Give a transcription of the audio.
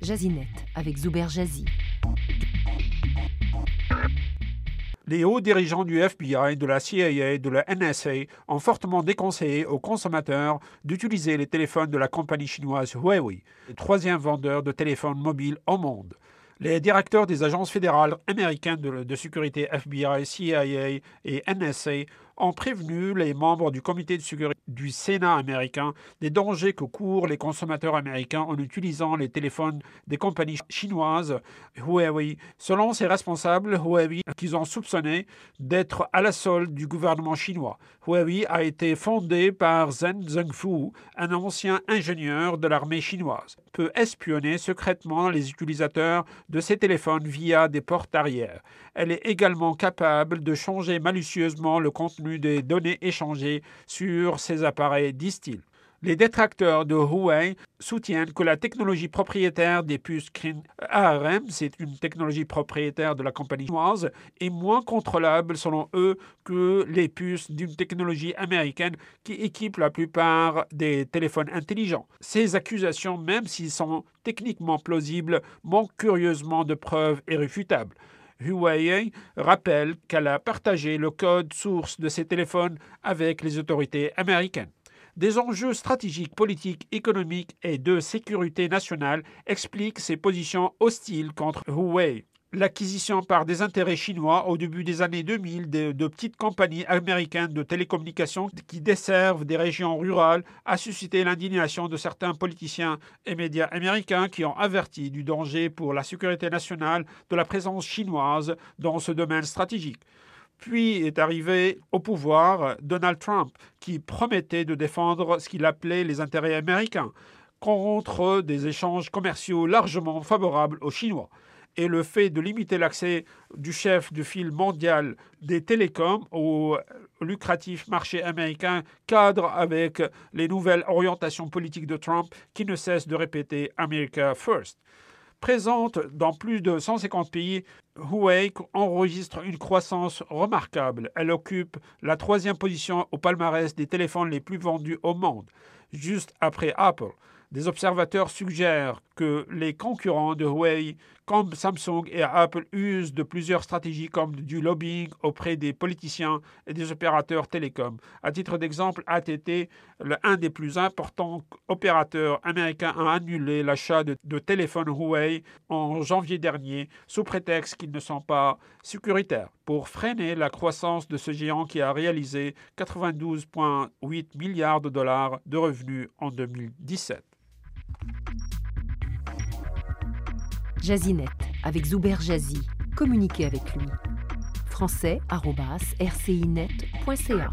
Jazinet avec Zuber Jazzy. Les hauts dirigeants du FBI, de la CIA et de la NSA ont fortement déconseillé aux consommateurs d'utiliser les téléphones de la compagnie chinoise Huawei, le troisième vendeur de téléphones mobiles au monde. Les directeurs des agences fédérales américaines de, de, sécurité FBI, CIA et NSA ont prévenu les membres du comité de sécurité du Sénat américain des dangers que courent les consommateurs américains en utilisant les téléphones des compagnies chinoises Huawei. Selon ces responsables, Huawei, qu'ils ont soupçonné d'être à la solde du gouvernement chinois. Huawei a été fondé par Zheng Zhengfu, un ancien ingénieur de l'armée chinoise, peut espionner secrètement les utilisateurs de ces téléphones via des portes arrière. Elle est également capable de changer malicieusement le contenu des données échangées sur ces appareils, disent-ils. Les détracteurs de Huawei soutiennent que la technologie propriétaire des puces Kirin ARM, c'est une technologie propriétaire de la compagnie chinoise, est moins contrôlable selon eux que les puces d'une technologie américaine qui équipe la plupart des téléphones intelligents. Ces accusations, même s'ils sont techniquement plausibles, manquent curieusement de preuves irréfutables. Huawei rappelle qu'elle a partagé le code source de ses téléphones avec les autorités américaines. Des enjeux stratégiques, politiques, économiques et de sécurité nationale expliquent ses positions hostiles contre Huawei l'acquisition par des intérêts chinois au début des années 2000 de, de, petites compagnies américaines de télécommunications qui desservent des régions rurales a suscité l'indignation de certains politiciens et médias américains qui ont averti du danger pour la sécurité nationale de la présence chinoise dans ce domaine stratégique. Puis est arrivé au pouvoir Donald Trump, qui promettait de défendre ce qu'il appelait les intérêts américains contre des échanges commerciaux largement favorables aux Chinois et le fait de limiter l'accès du chef du fil mondial des télécoms au lucratif marché américain cadre avec les nouvelles orientations politiques de Trump qui ne cessent de répéter America First. Présente dans plus de 150 pays, Huawei enregistre une croissance remarquable. Elle occupe la troisième position au palmarès des téléphones les plus vendus au monde, juste après Apple. Des observateurs suggèrent que les concurrents de Huawei, comme Samsung et Apple, usent de plusieurs stratégies comme du lobbying auprès des politiciens et des opérateurs télécoms. À titre d'exemple, ATT, l'un des plus importants opérateurs américains, a annulé l'achat de, de téléphones Huawei en janvier dernier sous prétexte qu'ils ne sont pas sécuritaires pour freiner la croissance de ce géant qui a réalisé 92,8 milliards de dollars de revenus en 2017. Jazinet avec Zuber Jazzy. Communiquez avec lui. français.rcinet.ca